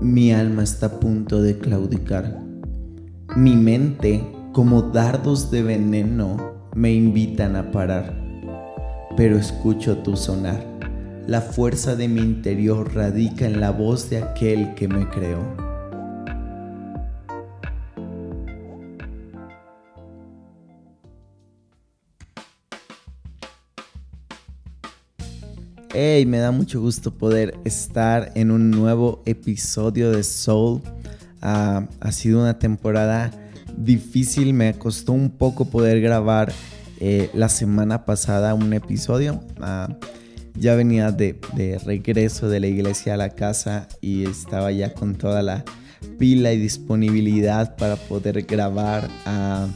Mi alma está a punto de claudicar. Mi mente, como dardos de veneno, me invitan a parar. Pero escucho tu sonar. La fuerza de mi interior radica en la voz de aquel que me creó. Hey, me da mucho gusto poder estar en un nuevo episodio de Soul. Ah, ha sido una temporada difícil, me costó un poco poder grabar eh, la semana pasada un episodio. Ah, ya venía de, regreso de la iglesia a la casa y estaba ya con toda la pila y disponibilidad para poder grabar. Ah,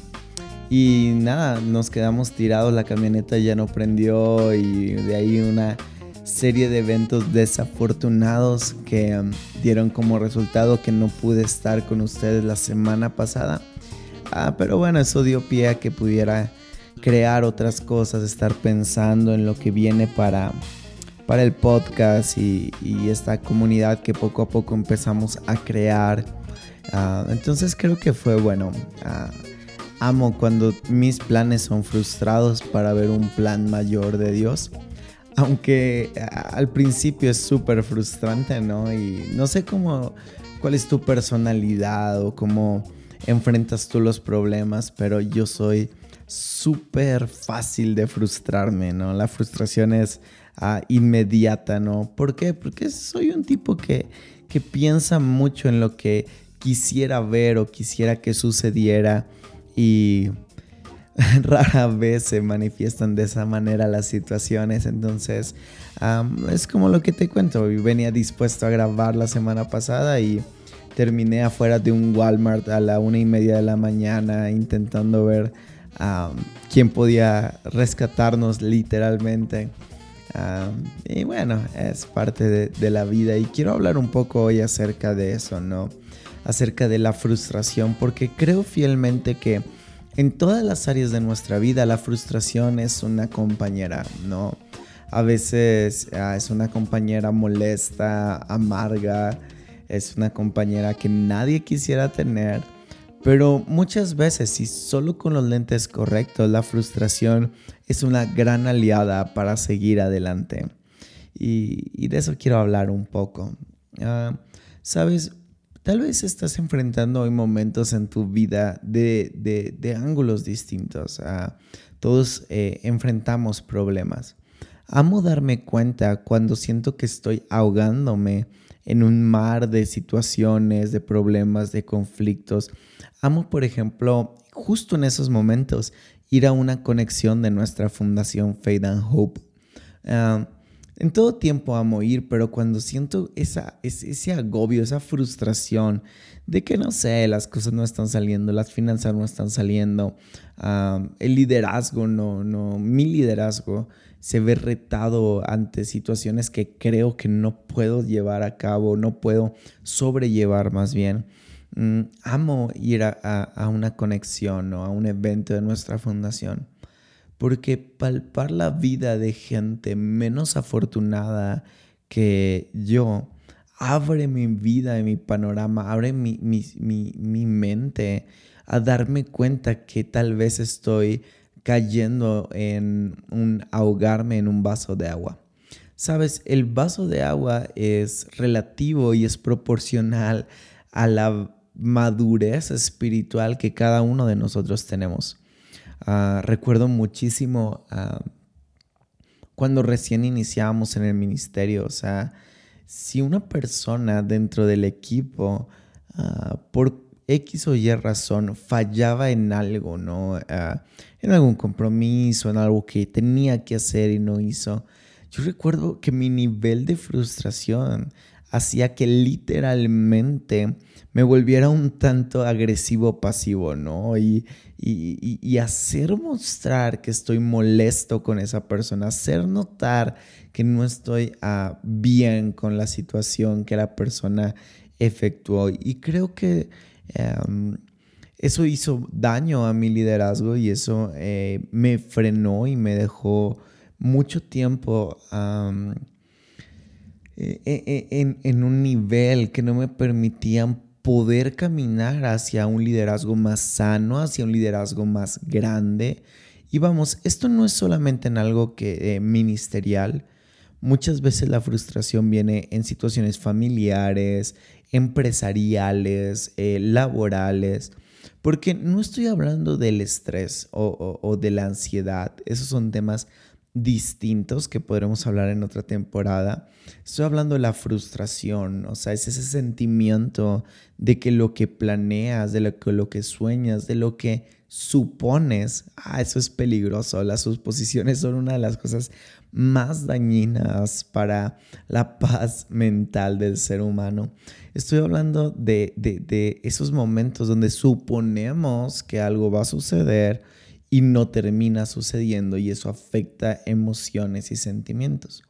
y nada, nos quedamos tirados, la camioneta ya no prendió y de ahí una serie de eventos desafortunados que um, dieron como resultado que no pude estar con ustedes la semana pasada. Ah, pero bueno, eso dio pie a que pudiera crear otras cosas, estar pensando en lo que viene para, para el podcast y, esta comunidad que poco a poco empezamos a crear. Ah, entonces creo que fue bueno. Ah, amo cuando mis planes son frustrados para ver un plan mayor de Dios aunque al principio es súper frustrante, ¿no? Y no sé cómo, cuál es tu personalidad o cómo enfrentas tú los problemas, pero yo soy súper fácil de frustrarme, ¿no? La frustración es ah, inmediata, ¿no? ¿Por qué? Porque soy un tipo que, que piensa mucho en lo que quisiera ver o quisiera que sucediera y rara vez se manifiestan de esa manera las situaciones. Entonces, es como lo que te cuento. Venía dispuesto a grabar la semana pasada y terminé afuera de un Walmart a la una y media de la mañana intentando ver quién podía rescatarnos literalmente. y bueno, es parte de, de, la vida y quiero hablar un poco hoy acerca de eso, ¿no? Acerca de la frustración, porque creo fielmente que en todas las áreas de nuestra vida la frustración es una compañera, ¿no? A veces ah, es una compañera molesta, amarga, es una compañera que nadie quisiera tener, pero muchas veces, y solo con los lentes correctos, la frustración es una gran aliada para seguir adelante. Y, de eso quiero hablar un poco. Ah, Sabes, Tal vez estás enfrentando hoy momentos en tu vida de, ángulos distintos. Todos eh, enfrentamos problemas. Amo darme cuenta cuando siento que estoy ahogándome en un mar de situaciones, de problemas, de conflictos. Amo, por ejemplo, justo en esos momentos, ir a una conexión de nuestra fundación Faith and Hope. Ah, en todo tiempo amo ir, pero cuando siento ese, agobio, esa frustración de que no sé, las cosas no están saliendo, las finanzas no están saliendo, el liderazgo no, no, mi liderazgo se ve retado ante situaciones que creo que no puedo llevar a cabo, no puedo sobrellevar más bien. Mm, amo ir a, una conexión o a un evento de nuestra fundación porque palpar la vida de gente menos afortunada que yo abre mi vida y mi panorama, abre mi, mente a darme cuenta que tal vez estoy cayendo en un ahogarme en un vaso de agua. Sabes, el vaso de agua es relativo y es proporcional a la madurez espiritual que cada uno de nosotros tenemos. Ah, recuerdo muchísimo ah, cuando recién iniciábamos en el ministerio, o sea, si una persona dentro del equipo, ah, por X o Y razón, fallaba en algo, ¿no? en algún compromiso, en algo que tenía que hacer y no hizo. Yo recuerdo que mi nivel de frustración hacía que literalmente me volviera un tanto agresivo pasivo, ¿no? Y, y, hacer mostrar que estoy molesto con esa persona, hacer notar que no estoy ah, bien con la situación que la persona efectuó. Y creo que em, eso hizo daño a mi liderazgo y eso eh, me frenó y me dejó mucho tiempo eh, eh, en, en un nivel que no me permitían poder caminar hacia un liderazgo más sano, hacia un liderazgo más grande. Y vamos, esto no es solamente en algo que ministerial. Muchas veces la frustración viene en situaciones familiares, empresariales, laborales. Porque no estoy hablando del estrés o, de la ansiedad, esos son temas distintos que podremos hablar en otra temporada. Estoy hablando de la frustración, o sea, es ese sentimiento de que lo que planeas, de lo que, lo que sueñas, de lo que supones, ah, eso es peligroso. Las suposiciones son una de las cosas más dañinas para la paz mental del ser humano. Estoy hablando de, de, esos momentos donde suponemos que algo va a suceder y no termina sucediendo y eso afecta emociones y sentimientos.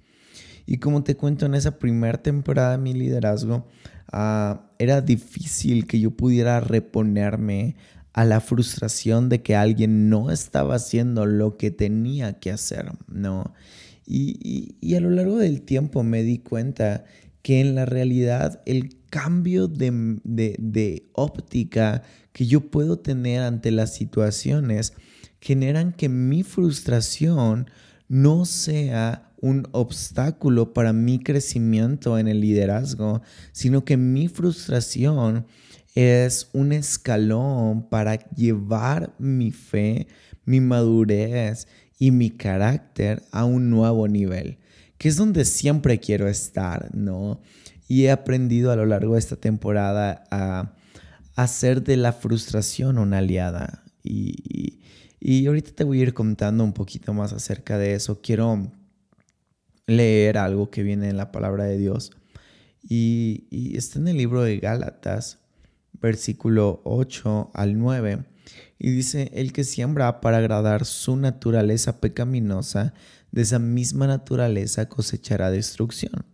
Y como te cuento en esa primera temporada de mi liderazgo, ah, era difícil que yo pudiera reponerme a la frustración de que alguien no estaba haciendo lo que tenía que hacer, ¿no? Y, a lo largo del tiempo me di cuenta que en la realidad el cambio de, de, óptica que yo puedo tener ante las situaciones generan que mi frustración no sea un obstáculo para mi crecimiento en el liderazgo, sino que mi frustración es un escalón para llevar mi fe, mi madurez y mi carácter a un nuevo nivel, que es donde siempre quiero estar, ¿no? Y he aprendido a lo largo de esta temporada a hacer de la frustración una aliada. Y, y ahorita te voy a ir contando un poquito más acerca de eso. Quiero leer algo que viene en la palabra de Dios. Y, está en el libro de Gálatas, versículo 8 al 9. Y dice, el que siembra para agradar su naturaleza pecaminosa, de esa misma naturaleza cosechará destrucción.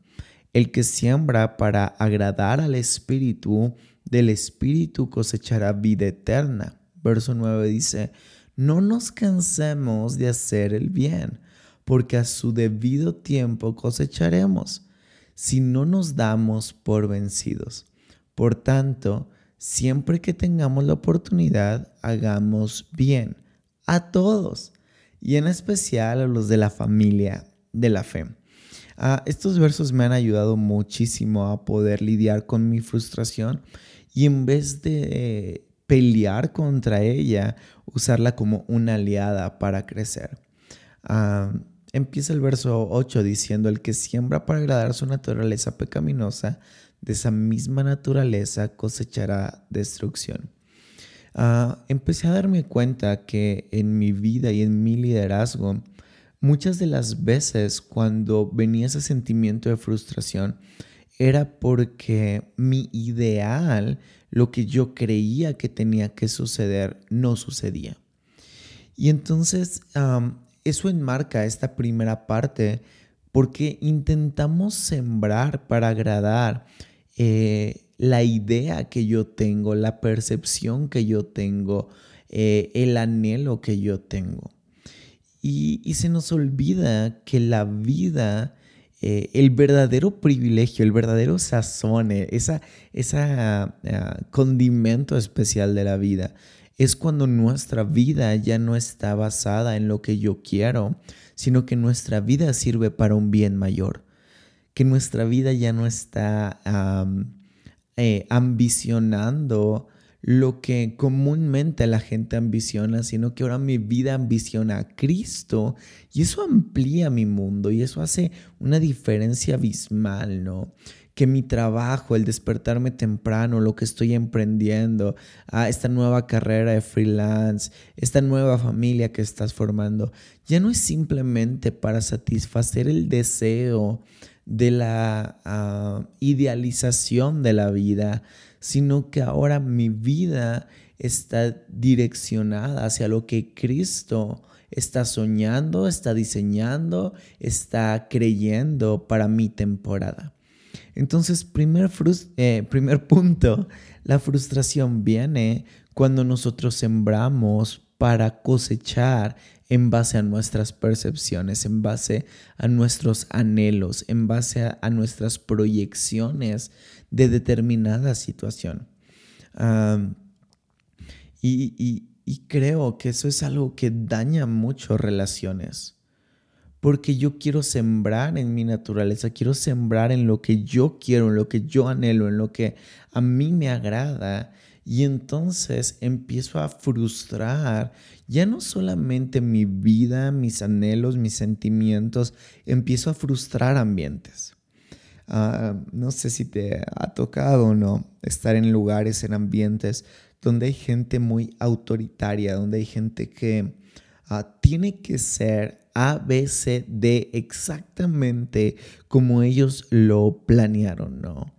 El que siembra para agradar al Espíritu, del Espíritu cosechará vida eterna. Verso 9 dice, no nos cansemos de hacer el bien, porque a su debido tiempo cosecharemos, si no nos damos por vencidos. Por tanto, siempre que tengamos la oportunidad, hagamos bien a todos y en especial a los de la familia de la fe. Ah, estos versos me han ayudado muchísimo a poder lidiar con mi frustración y en vez de pelear contra ella, usarla como una aliada para crecer. Empieza el verso 8 diciendo, el que siembra para agradar su naturaleza pecaminosa, de esa misma naturaleza cosechará destrucción. Ah, empecé a darme cuenta que en mi vida y en mi liderazgo, muchas de las veces cuando venía ese sentimiento de frustración, era porque mi ideal, lo que yo creía que tenía que suceder, no sucedía. Y entonces eso enmarca esta primera parte porque intentamos sembrar para agradar eh, la idea que yo tengo, la percepción que yo tengo, eh, el anhelo que yo tengo. Y, se nos olvida que la vida, eh, el verdadero privilegio, el verdadero sazón, esa, esa ah, condimento especial de la vida, es cuando nuestra vida ya no está basada en lo que yo quiero, sino que nuestra vida sirve para un bien mayor. Que nuestra vida ya no está eh, ambicionando lo que comúnmente la gente ambiciona, sino que ahora mi vida ambiciona a Cristo y eso amplía mi mundo y eso hace una diferencia abismal, ¿no? Que mi trabajo, el despertarme temprano, lo que estoy emprendiendo, ah, esta nueva carrera de freelance, esta nueva familia que estás formando, ya no es simplemente para satisfacer el deseo de la ah, idealización de la vida, sino que ahora mi vida está direccionada hacia lo que Cristo está soñando, está diseñando, está creyendo para mi temporada. Entonces, primer, eh, primer punto, la frustración viene cuando nosotros sembramos para cosechar en base a nuestras percepciones, en base a nuestros anhelos, en base a, nuestras proyecciones de determinada situación. y, creo que eso es algo que daña mucho relaciones. Porque yo quiero sembrar en mi naturaleza, quiero sembrar en lo que yo quiero, en lo que yo anhelo, en lo que a mí me agrada. Y entonces empiezo a frustrar ya no solamente mi vida, mis anhelos, mis sentimientos, empiezo a frustrar ambientes. Ah, no sé si te ha tocado o no estar en lugares, en ambientes donde hay gente muy autoritaria, donde hay gente que ah, tiene que ser A, B, C, D exactamente como ellos lo planearon, ¿no?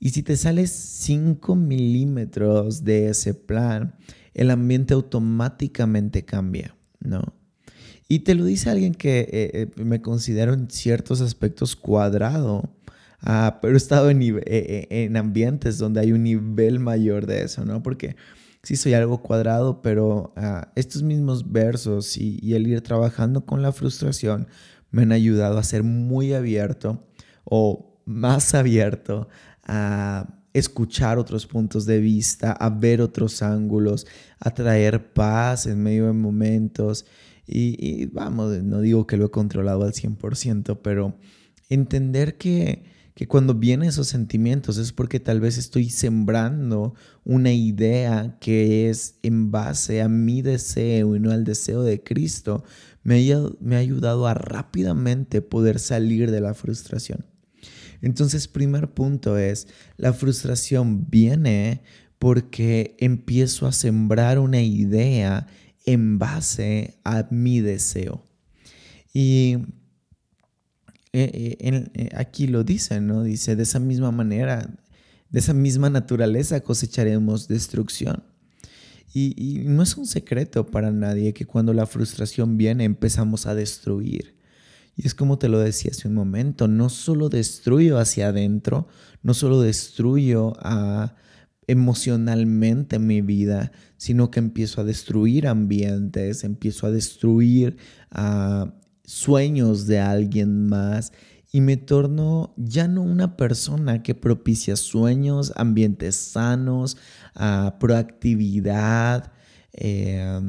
Y si te sales 5 milímetros de ese plan, el ambiente automáticamente cambia, ¿no? Y te lo dice alguien que eh, eh, me considero en ciertos aspectos cuadrado, ah, pero he estado eh, en, ambientes donde hay un nivel mayor de eso, ¿no? Porque sí soy algo cuadrado, pero ah, estos mismos versos y, y el ir trabajando con la frustración me han ayudado a ser muy abierto o más abierto a escuchar otros puntos de vista, a ver otros ángulos, a traer paz en medio de momentos. Y, vamos, no digo que lo he controlado al 100%, pero entender que, que cuando vienen esos sentimientos es porque tal vez estoy sembrando una idea que es en base a mi deseo y no al deseo de Cristo, me me ha ayudado a rápidamente poder salir de la frustración. Entonces, primer punto es, la frustración viene porque empiezo a sembrar una idea en base a mi deseo. Y eh, eh, eh, aquí lo dice, ¿no? Dice, de esa misma manera, de esa misma naturaleza cosecharemos destrucción. y, no es un secreto para nadie que cuando la frustración viene empezamos a destruir. Y es como te lo decía hace un momento, no solo destruyo hacia adentro, no solo destruyo a, emocionalmente mi vida, sino que empiezo a destruir ambientes, empiezo a destruir sueños de alguien más y me torno ya no una persona que propicia sueños, ambientes sanos, proactividad, eh,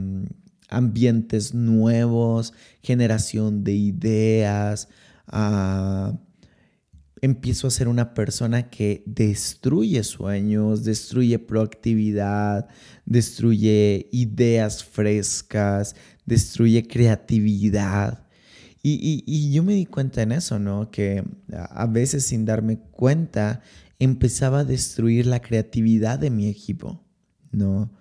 ambientes nuevos, generación de ideas. Ah, empiezo a ser una persona que destruye sueños, destruye proactividad, destruye ideas frescas, destruye creatividad. Y, yo me di cuenta en eso, ¿no? Que a veces sin darme cuenta empezaba a destruir la creatividad de mi equipo, ¿no?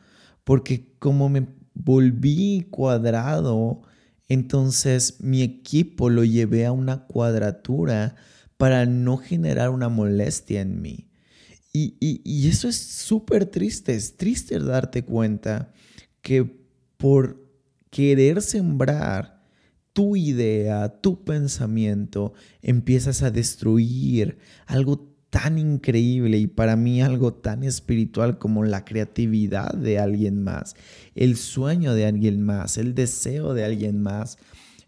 Porque como me volví cuadrado, entonces mi equipo lo llevé a una cuadratura para no generar una molestia en mí. Y, eso es súper triste, es triste darte cuenta que por querer sembrar tu idea, tu pensamiento, empiezas a destruir algo tan increíble y para mí algo tan espiritual como la creatividad de alguien más, el sueño de alguien más, el deseo de alguien más.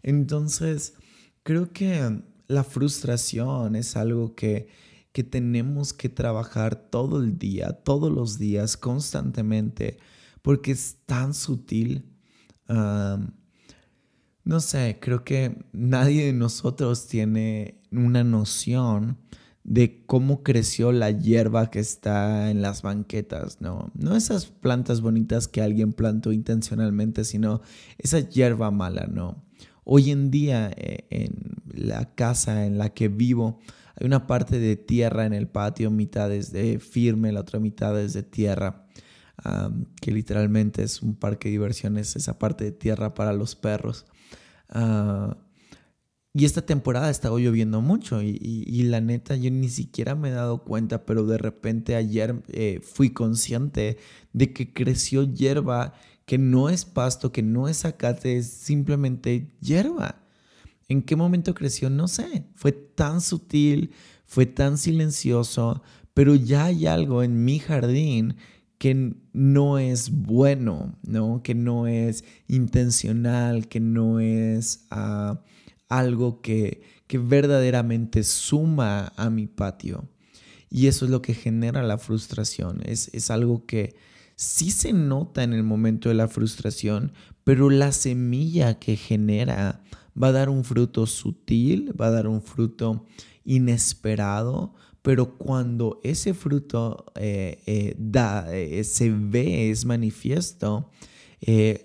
Entonces, creo que la frustración es algo que, que tenemos que trabajar todo el día, todos los días, constantemente, porque es tan sutil. No sé, creo que nadie de nosotros tiene una noción de cómo creció la hierba que está en las banquetas, ¿no? No esas plantas bonitas que alguien plantó intencionalmente, sino esa hierba mala, ¿no? Hoy en día eh, en la casa en la que vivo hay una parte de tierra en el patio, mitad es de firme, la otra mitad es de tierra, que literalmente es un parque de diversiones, esa parte de tierra para los perros. Ah, y esta temporada ha lloviendo mucho y, la neta yo ni siquiera me he dado cuenta, pero de repente ayer eh, fui consciente de que creció hierba que no es pasto, que no es zacate, es simplemente hierba. ¿En qué momento creció? No sé. Fue tan sutil, fue tan silencioso, pero ya hay algo en mi jardín que no es bueno, ¿no? Que no es intencional, que no es ah, algo que, que verdaderamente suma a mi patio. Y eso es lo que genera la frustración. Es, es algo que sí se nota en el momento de la frustración, pero la semilla que genera va a dar un fruto sutil, va a dar un fruto inesperado, pero cuando ese fruto eh, eh, da, eh, se ve, es manifiesto,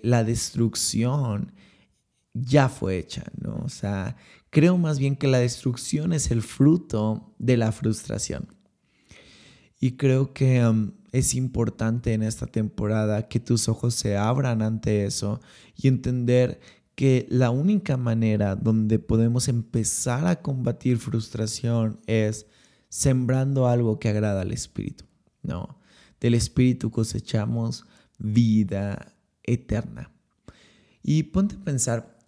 la destrucción ya fue hecha, ¿no? O sea, creo más bien que la destrucción es el fruto de la frustración. Y creo que um, es importante en esta temporada que tus ojos se abran ante eso y entender que la única manera donde podemos empezar a combatir frustración es sembrando algo que agrada al Espíritu, ¿no? Del Espíritu cosechamos vida eterna. Y ponte a pensar,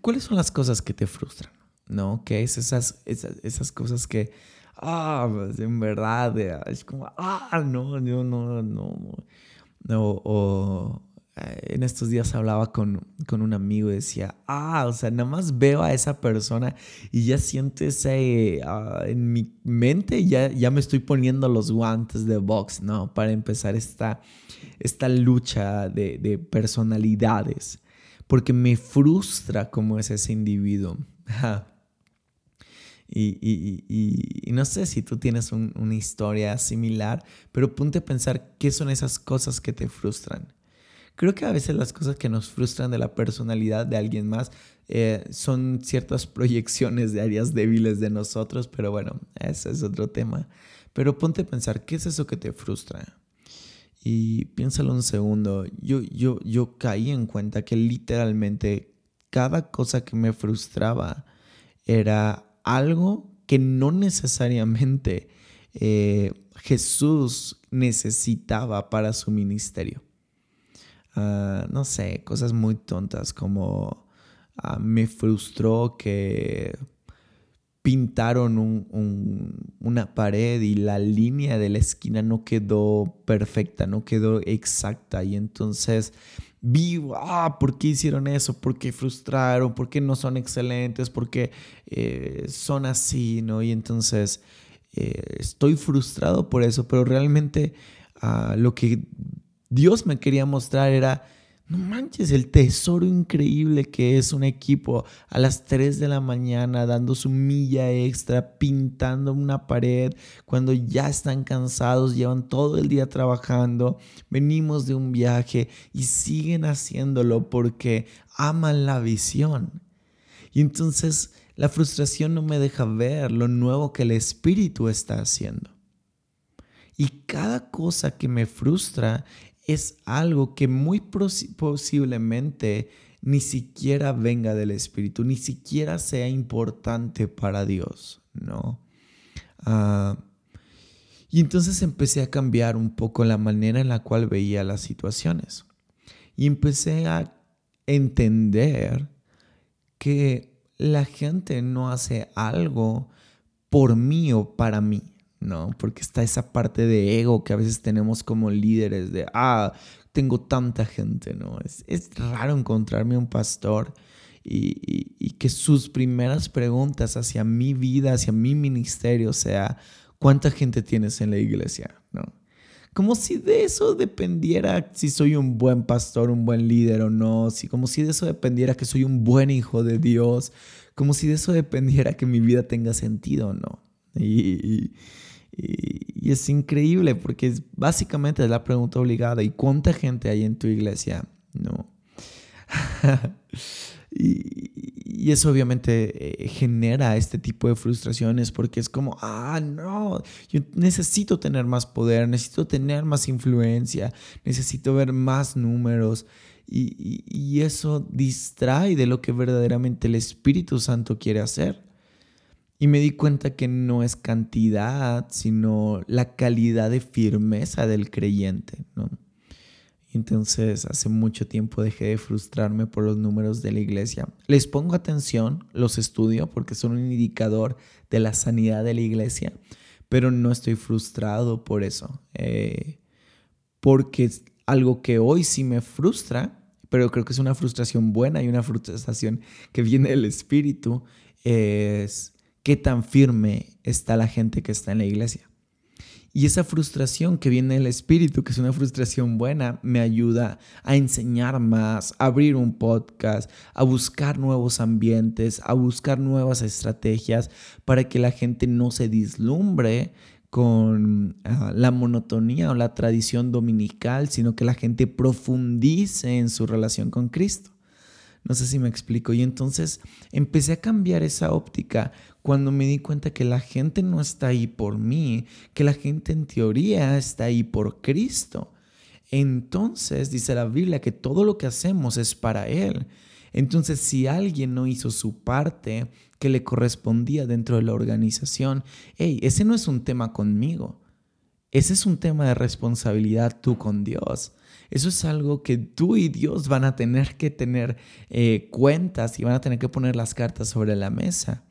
cuáles son las cosas que te frustran? ¿No? ¿Qué es esas, esas, esas cosas que ah, pues en verdad, es como, ah, no, yo no, no, no, o, en estos días hablaba con, con, un amigo y decía, ah, o sea, nada más veo a esa persona y ya siento ese, ah, en mi mente ya, ya me estoy poniendo los guantes de box, ¿no? Para empezar esta, esta lucha de, de personalidades, porque me frustra cómo es ese individuo. Y, no sé si tú tienes una historia similar, pero ponte a pensar qué son esas cosas que te frustran. Creo que a veces las cosas que nos frustran de la personalidad de alguien más eh, son ciertas proyecciones de áreas débiles de nosotros, pero bueno, ese es otro tema. Pero ponte a pensar, ¿qué es eso que te frustra? Y piénsalo un segundo, yo, yo, yo caí en cuenta que literalmente cada cosa que me frustraba era algo que no necesariamente eh, Jesús necesitaba para su ministerio. Ah, no sé, cosas muy tontas como ah, me frustró que pintaron una pared y la línea de la esquina no quedó perfecta, no quedó exacta y entonces vivo, ah, ¿por qué hicieron eso? ¿Por qué frustraron? ¿Por qué no son excelentes? ¿Por qué eh, son así? ¿no? Y entonces eh, estoy frustrado por eso, pero realmente ah, lo que Dios me quería mostrar era no manches el tesoro increíble que es un equipo a las 3 de la mañana dando su milla extra, pintando una pared, cuando ya están cansados, llevan todo el día trabajando, venimos de un viaje y siguen haciéndolo porque aman la visión. Y entonces la frustración no me deja ver lo nuevo que el Espíritu está haciendo. Y cada cosa que me frustra es algo que muy posiblemente ni siquiera venga del Espíritu, ni siquiera sea importante para Dios, ¿no? Ah, y entonces empecé a cambiar un poco la manera en la cual veía las situaciones. Y empecé a entender que la gente no hace algo por mí o para mí. ¿No? Porque está esa parte de ego que a veces tenemos como líderes de, ah, tengo tanta gente, ¿no? Es, es raro encontrarme un pastor y, y, que sus primeras preguntas hacia mi vida, hacia mi ministerio sea, ¿cuánta gente tienes en la iglesia? ¿no? Como si de eso dependiera si soy un buen pastor, un buen líder o no, si, como si de eso dependiera que soy un buen hijo de Dios, como si de eso dependiera que mi vida tenga sentido o no. y, es increíble porque es, básicamente es la pregunta obligada. ¿Y cuánta gente hay en tu iglesia? No. y, eso obviamente eh, genera este tipo de frustraciones porque es como, ah, no, yo necesito tener más poder, necesito tener más influencia, necesito ver más números. y eso distrae de lo que verdaderamente el Espíritu Santo quiere hacer. Y me di cuenta que no es cantidad, sino la calidad de firmeza del creyente, ¿no? Entonces, hace mucho tiempo dejé de frustrarme por los números de la iglesia. Les pongo atención, los estudio porque son un indicador de la sanidad de la iglesia, pero no estoy frustrado por eso. Eh, porque es algo que hoy sí me frustra, pero creo que es una frustración buena y una frustración que viene del espíritu, es qué tan firme está la gente que está en la iglesia. Y esa frustración que viene del espíritu, que es una frustración buena, me ayuda a enseñar más, a abrir un podcast, a buscar nuevos ambientes, a buscar nuevas estrategias para que la gente no se dislumbre con ah, la monotonía o la tradición dominical, sino que la gente profundice en su relación con Cristo. No sé si me explico. Y entonces empecé a cambiar esa óptica cuando me di cuenta que la gente no está ahí por mí, que la gente en teoría está ahí por Cristo. Entonces dice la Biblia que todo lo que hacemos es para Él. Entonces si alguien no hizo su parte que le correspondía dentro de la organización, hey, ese no es un tema conmigo. Ese es un tema de responsabilidad tú con Dios. Eso es algo que tú y Dios van a tener que tener eh, cuentas y van a tener que poner las cartas sobre la mesa.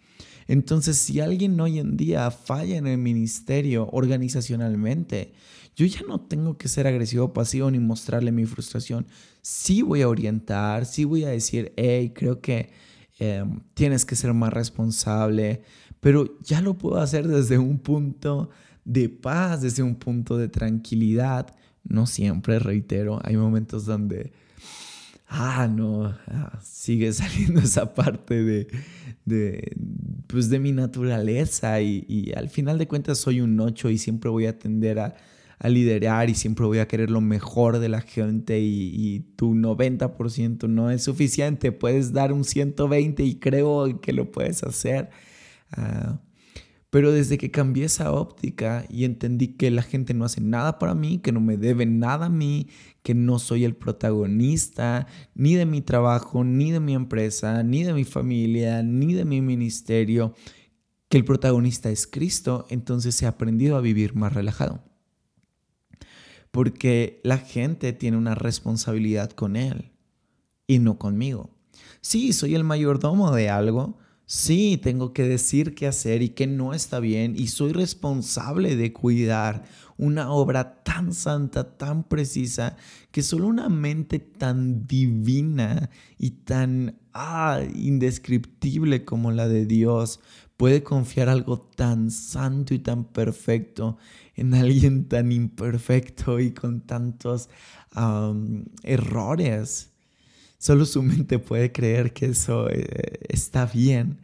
Entonces, si alguien hoy en día falla en el ministerio organizacionalmente, yo ya no tengo que ser agresivo pasivo ni mostrarle mi frustración. Sí voy a orientar, sí voy a decir, hey, creo que em, tienes que ser más responsable, pero ya lo puedo hacer desde un punto de paz, desde un punto de tranquilidad. No siempre, reitero, hay momentos donde ah, no, ah, sigue saliendo esa parte de, pues de mi naturaleza y, al final de cuentas soy un 8 y siempre voy a tender a, liderar y siempre voy a querer lo mejor de la gente y, tu 90% no es suficiente, puedes dar un 120 y creo que lo puedes hacer. Ah, pero desde que cambié esa óptica y entendí que la gente no hace nada para mí, que no me debe nada a mí, que no soy el protagonista ni de mi trabajo, ni de mi empresa, ni de mi familia, ni de mi ministerio, que el protagonista es Cristo, entonces he aprendido a vivir más relajado. Porque la gente tiene una responsabilidad con Él y no conmigo. Sí, soy el mayordomo de algo, Sí, tengo que decir qué hacer y qué no está bien y soy responsable de cuidar una obra tan santa, tan precisa, que solo una mente tan divina y tan ah, indescriptible como la de Dios puede confiar algo tan santo y tan perfecto en alguien tan imperfecto y con tantos errores. Solo su mente puede creer que eso eh, está bien.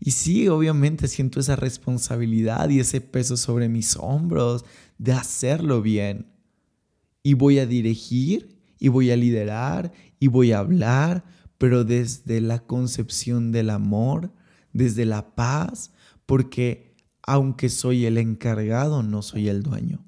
Y sí, obviamente siento esa responsabilidad y ese peso sobre mis hombros de hacerlo bien. Y voy a dirigir y voy a liderar y voy a hablar, pero desde la concepción del amor, desde la paz, porque aunque soy el encargado, no soy el dueño.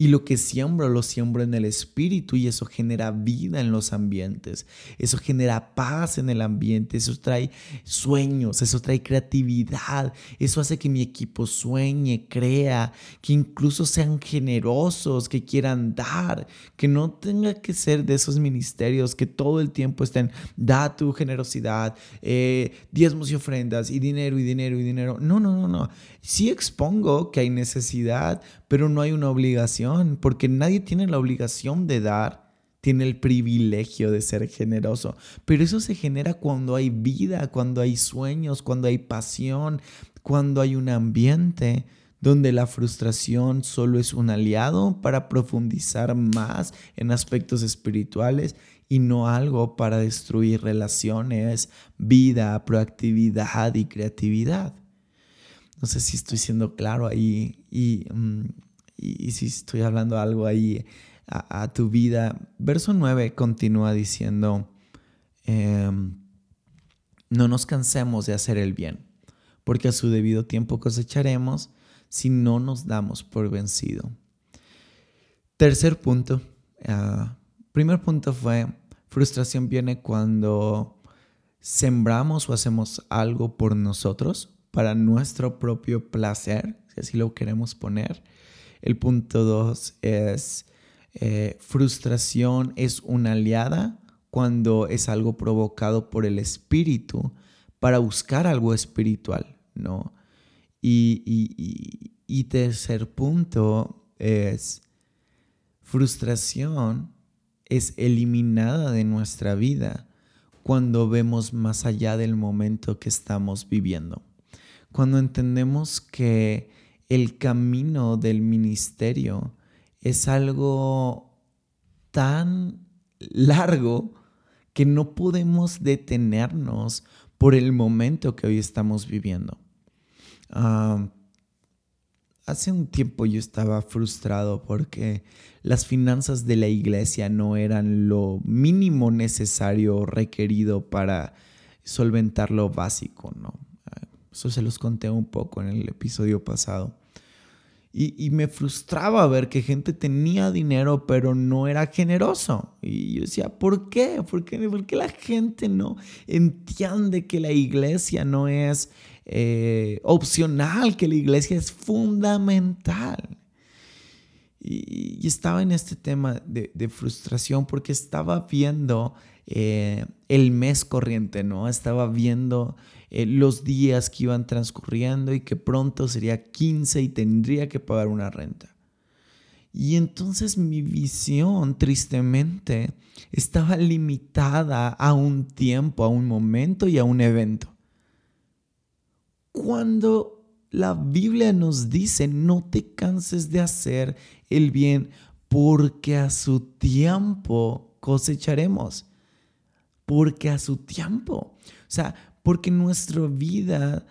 Y lo que siembro, lo siembro en el espíritu y eso genera vida en los ambientes. Eso genera paz en el ambiente. Eso trae sueños, eso trae creatividad. Eso hace que mi equipo sueñe, crea, que incluso sean generosos, que quieran dar, que no tenga que ser de esos ministerios que todo el tiempo estén, da tu generosidad, eh, diezmos y ofrendas y dinero y dinero y dinero. No, no, no, no. Sí expongo que hay necesidad, pero no hay una obligación, porque nadie tiene la obligación de dar, tiene el privilegio de ser generoso. Pero eso se genera cuando hay vida, cuando hay sueños, cuando hay pasión, cuando hay un ambiente donde la frustración solo es un aliado para profundizar más en aspectos espirituales y no algo para destruir relaciones, vida, proactividad y creatividad. No sé si estoy siendo claro ahí y, mm, si estoy hablando algo ahí a, tu vida. Verso 9 continúa diciendo, em, no nos cansemos de hacer el bien, porque a su debido tiempo cosecharemos si no nos damos por vencido. Tercer punto. Ah, primer punto fue, frustración viene cuando sembramos o hacemos algo por nosotros para nuestro propio placer, si así lo queremos poner. El punto dos es eh, frustración es una aliada cuando es algo provocado por el espíritu para buscar algo espiritual, ¿no? Y, y tercer punto es frustración es eliminada de nuestra vida cuando vemos más allá del momento que estamos viviendo. Cuando entendemos que el camino del ministerio es algo tan largo que no podemos detenernos por el momento que hoy estamos viviendo. Ah, hace un tiempo yo estaba frustrado porque las finanzas de la iglesia no eran lo mínimo necesario requerido para solventar lo básico, ¿no? Eso se los conté un poco en el episodio pasado. Y, me frustraba ver que gente tenía dinero pero no era generoso. Y yo decía, ¿por qué? ¿Por qué, ¿Por qué la gente no entiende que la iglesia no es eh, opcional, que la iglesia es fundamental? Y, estaba en este tema de, frustración porque estaba viendo eh, el mes corriente, ¿no? Estaba viendo eh, los días que iban transcurriendo y que pronto sería 15 y tendría que pagar una renta. Y entonces mi visión, tristemente, estaba limitada a un tiempo, a un momento y a un evento. Cuando la Biblia nos dice, no te canses de hacer el bien, porque a su tiempo cosecharemos. Porque a su tiempo. O sea, porque nuestra vida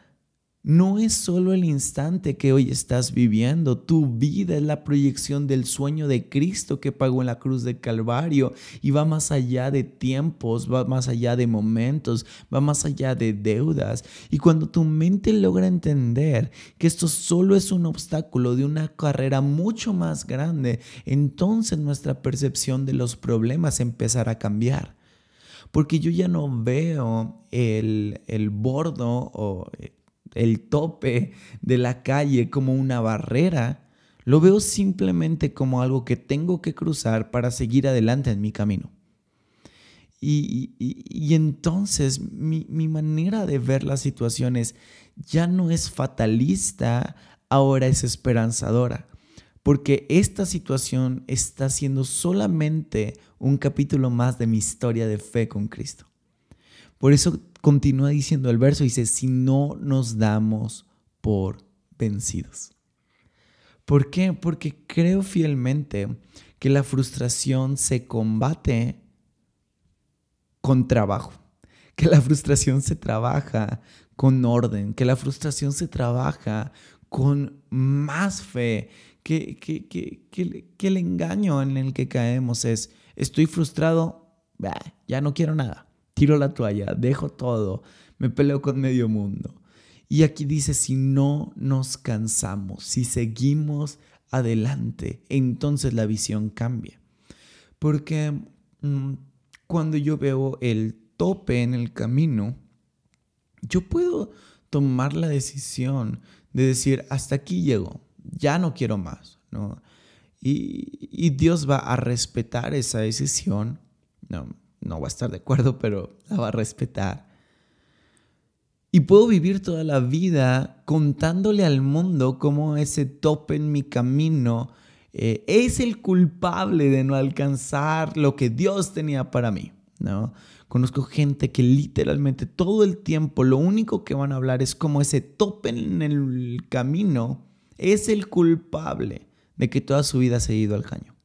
no es solo el instante que hoy estás viviendo, tu vida es la proyección del sueño de Cristo que pagó en la cruz de Calvario y va más allá de tiempos, va más allá de momentos, va más allá de deudas. Y cuando tu mente logra entender que esto solo es un obstáculo de una carrera mucho más grande, entonces nuestra percepción de los problemas empezará a cambiar porque yo ya no veo el, el bordo o el tope de la calle como una barrera, lo veo simplemente como algo que tengo que cruzar para seguir adelante en mi camino. Y, y, entonces mi, mi, manera de ver las situaciones ya no es fatalista, ahora es esperanzadora porque esta situación está siendo solamente un capítulo más de mi historia de fe con Cristo. Por eso continúa diciendo el verso, dice, si no nos damos por vencidos. ¿Por qué? Porque creo fielmente que la frustración se combate con trabajo, que la frustración se trabaja con orden, que la frustración se trabaja con más fe, que, el engaño en el que caemos es, estoy frustrado, ya no quiero nada, tiro la toalla, dejo todo, me peleo con medio mundo. Y aquí dice, si no nos cansamos, si seguimos adelante, entonces la visión cambia. Porque mm, cuando yo veo el tope en el camino, yo puedo tomar la decisión de decir, hasta aquí llego, ya no quiero más, ¿no? Y, Dios va a respetar esa decisión, no, no va a estar de acuerdo, pero la va a respetar. Y puedo vivir toda la vida contándole al mundo cómo ese tope en mi camino eh, es el culpable de no alcanzar lo que Dios tenía para mí, ¿no? Conozco gente que literalmente todo el tiempo lo único que van a hablar es como ese tope en el camino es el culpable de que toda su vida se ha ido al caño.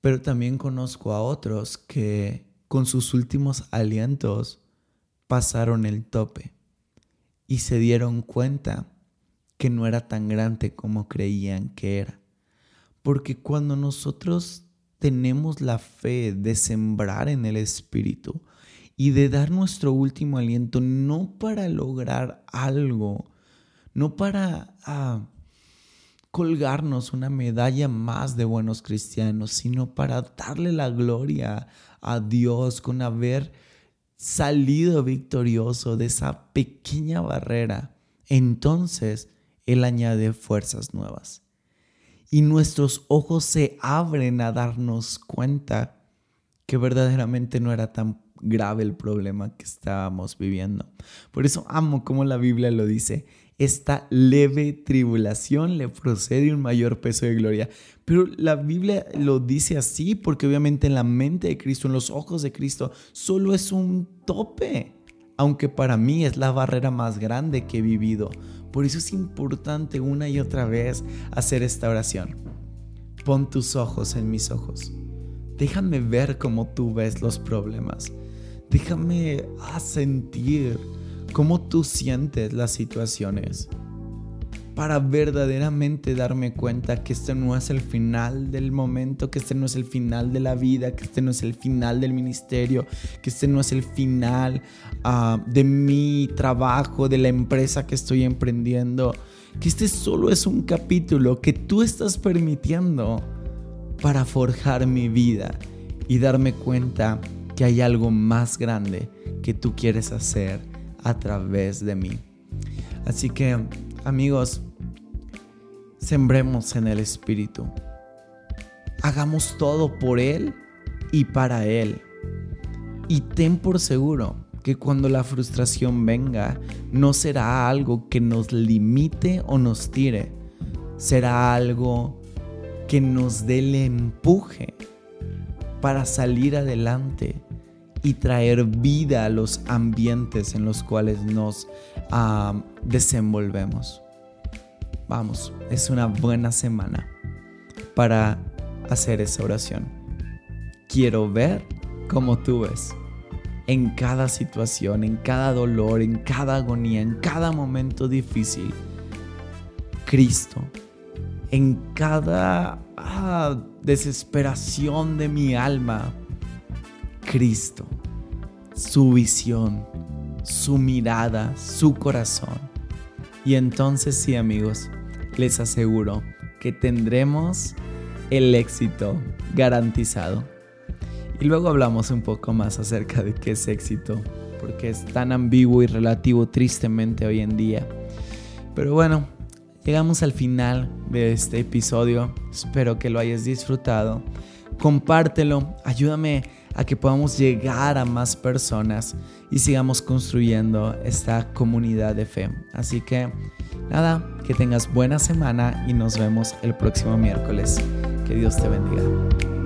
Pero también conozco a otros que con sus últimos alientos pasaron el tope y se dieron cuenta que no era tan grande como creían que era. Porque cuando nosotros tenemos la fe de sembrar en el Espíritu y de dar nuestro último aliento no para lograr algo, no para ah, colgarnos una medalla más de buenos cristianos, sino para darle la gloria a Dios con haber salido victorioso de esa pequeña barrera. Entonces Él añade fuerzas nuevas. Y nuestros ojos se abren a darnos cuenta que verdaderamente no era tan grave el problema que estábamos viviendo. Por eso amo como la Biblia lo dice esta leve tribulación le procede un mayor peso de gloria. Pero la Biblia lo dice así porque obviamente en la mente de Cristo, en los ojos de Cristo, solo es un tope. Aunque para mí es la barrera más grande que he vivido. Por eso es importante una y otra vez hacer esta oración. Pon tus ojos en mis ojos. Déjame ver cómo tú ves los problemas. Déjame sentir cómo tú sientes las situaciones para verdaderamente darme cuenta que este no es el final del momento, que este no es el final de la vida, que este no es el final del ministerio, que este no es el final ah, de mi trabajo, de la empresa que estoy emprendiendo, que este solo es un capítulo que tú estás permitiendo para forjar mi vida y darme cuenta que hay algo más grande que tú quieres hacer a través de mí. Así que, amigos, sembremos en el Espíritu. Hagamos todo por Él y para Él. Y ten por seguro que cuando la frustración venga, no será algo que nos limite o nos tire. Será algo que nos dé el empuje para salir adelante y traer vida a los ambientes en los cuales nos ah, desenvolvemos. Vamos, es una buena semana para hacer esa oración. Quiero ver como tú ves. En cada situación, en cada dolor, en cada agonía, en cada momento difícil. Cristo. En cada ah, desesperación de mi alma Cristo, su visión, su mirada, su corazón. Y entonces sí amigos, les aseguro que tendremos el éxito garantizado. Y luego hablamos un poco más acerca de qué es éxito, porque es tan ambiguo y relativo tristemente hoy en día. Pero bueno, llegamos al final de este episodio. Espero que lo hayas disfrutado. Compártelo, ayúdame a que podamos llegar a más personas y sigamos construyendo esta comunidad de fe. Así que nada, que tengas buena semana y nos vemos el próximo miércoles. Que Dios te bendiga.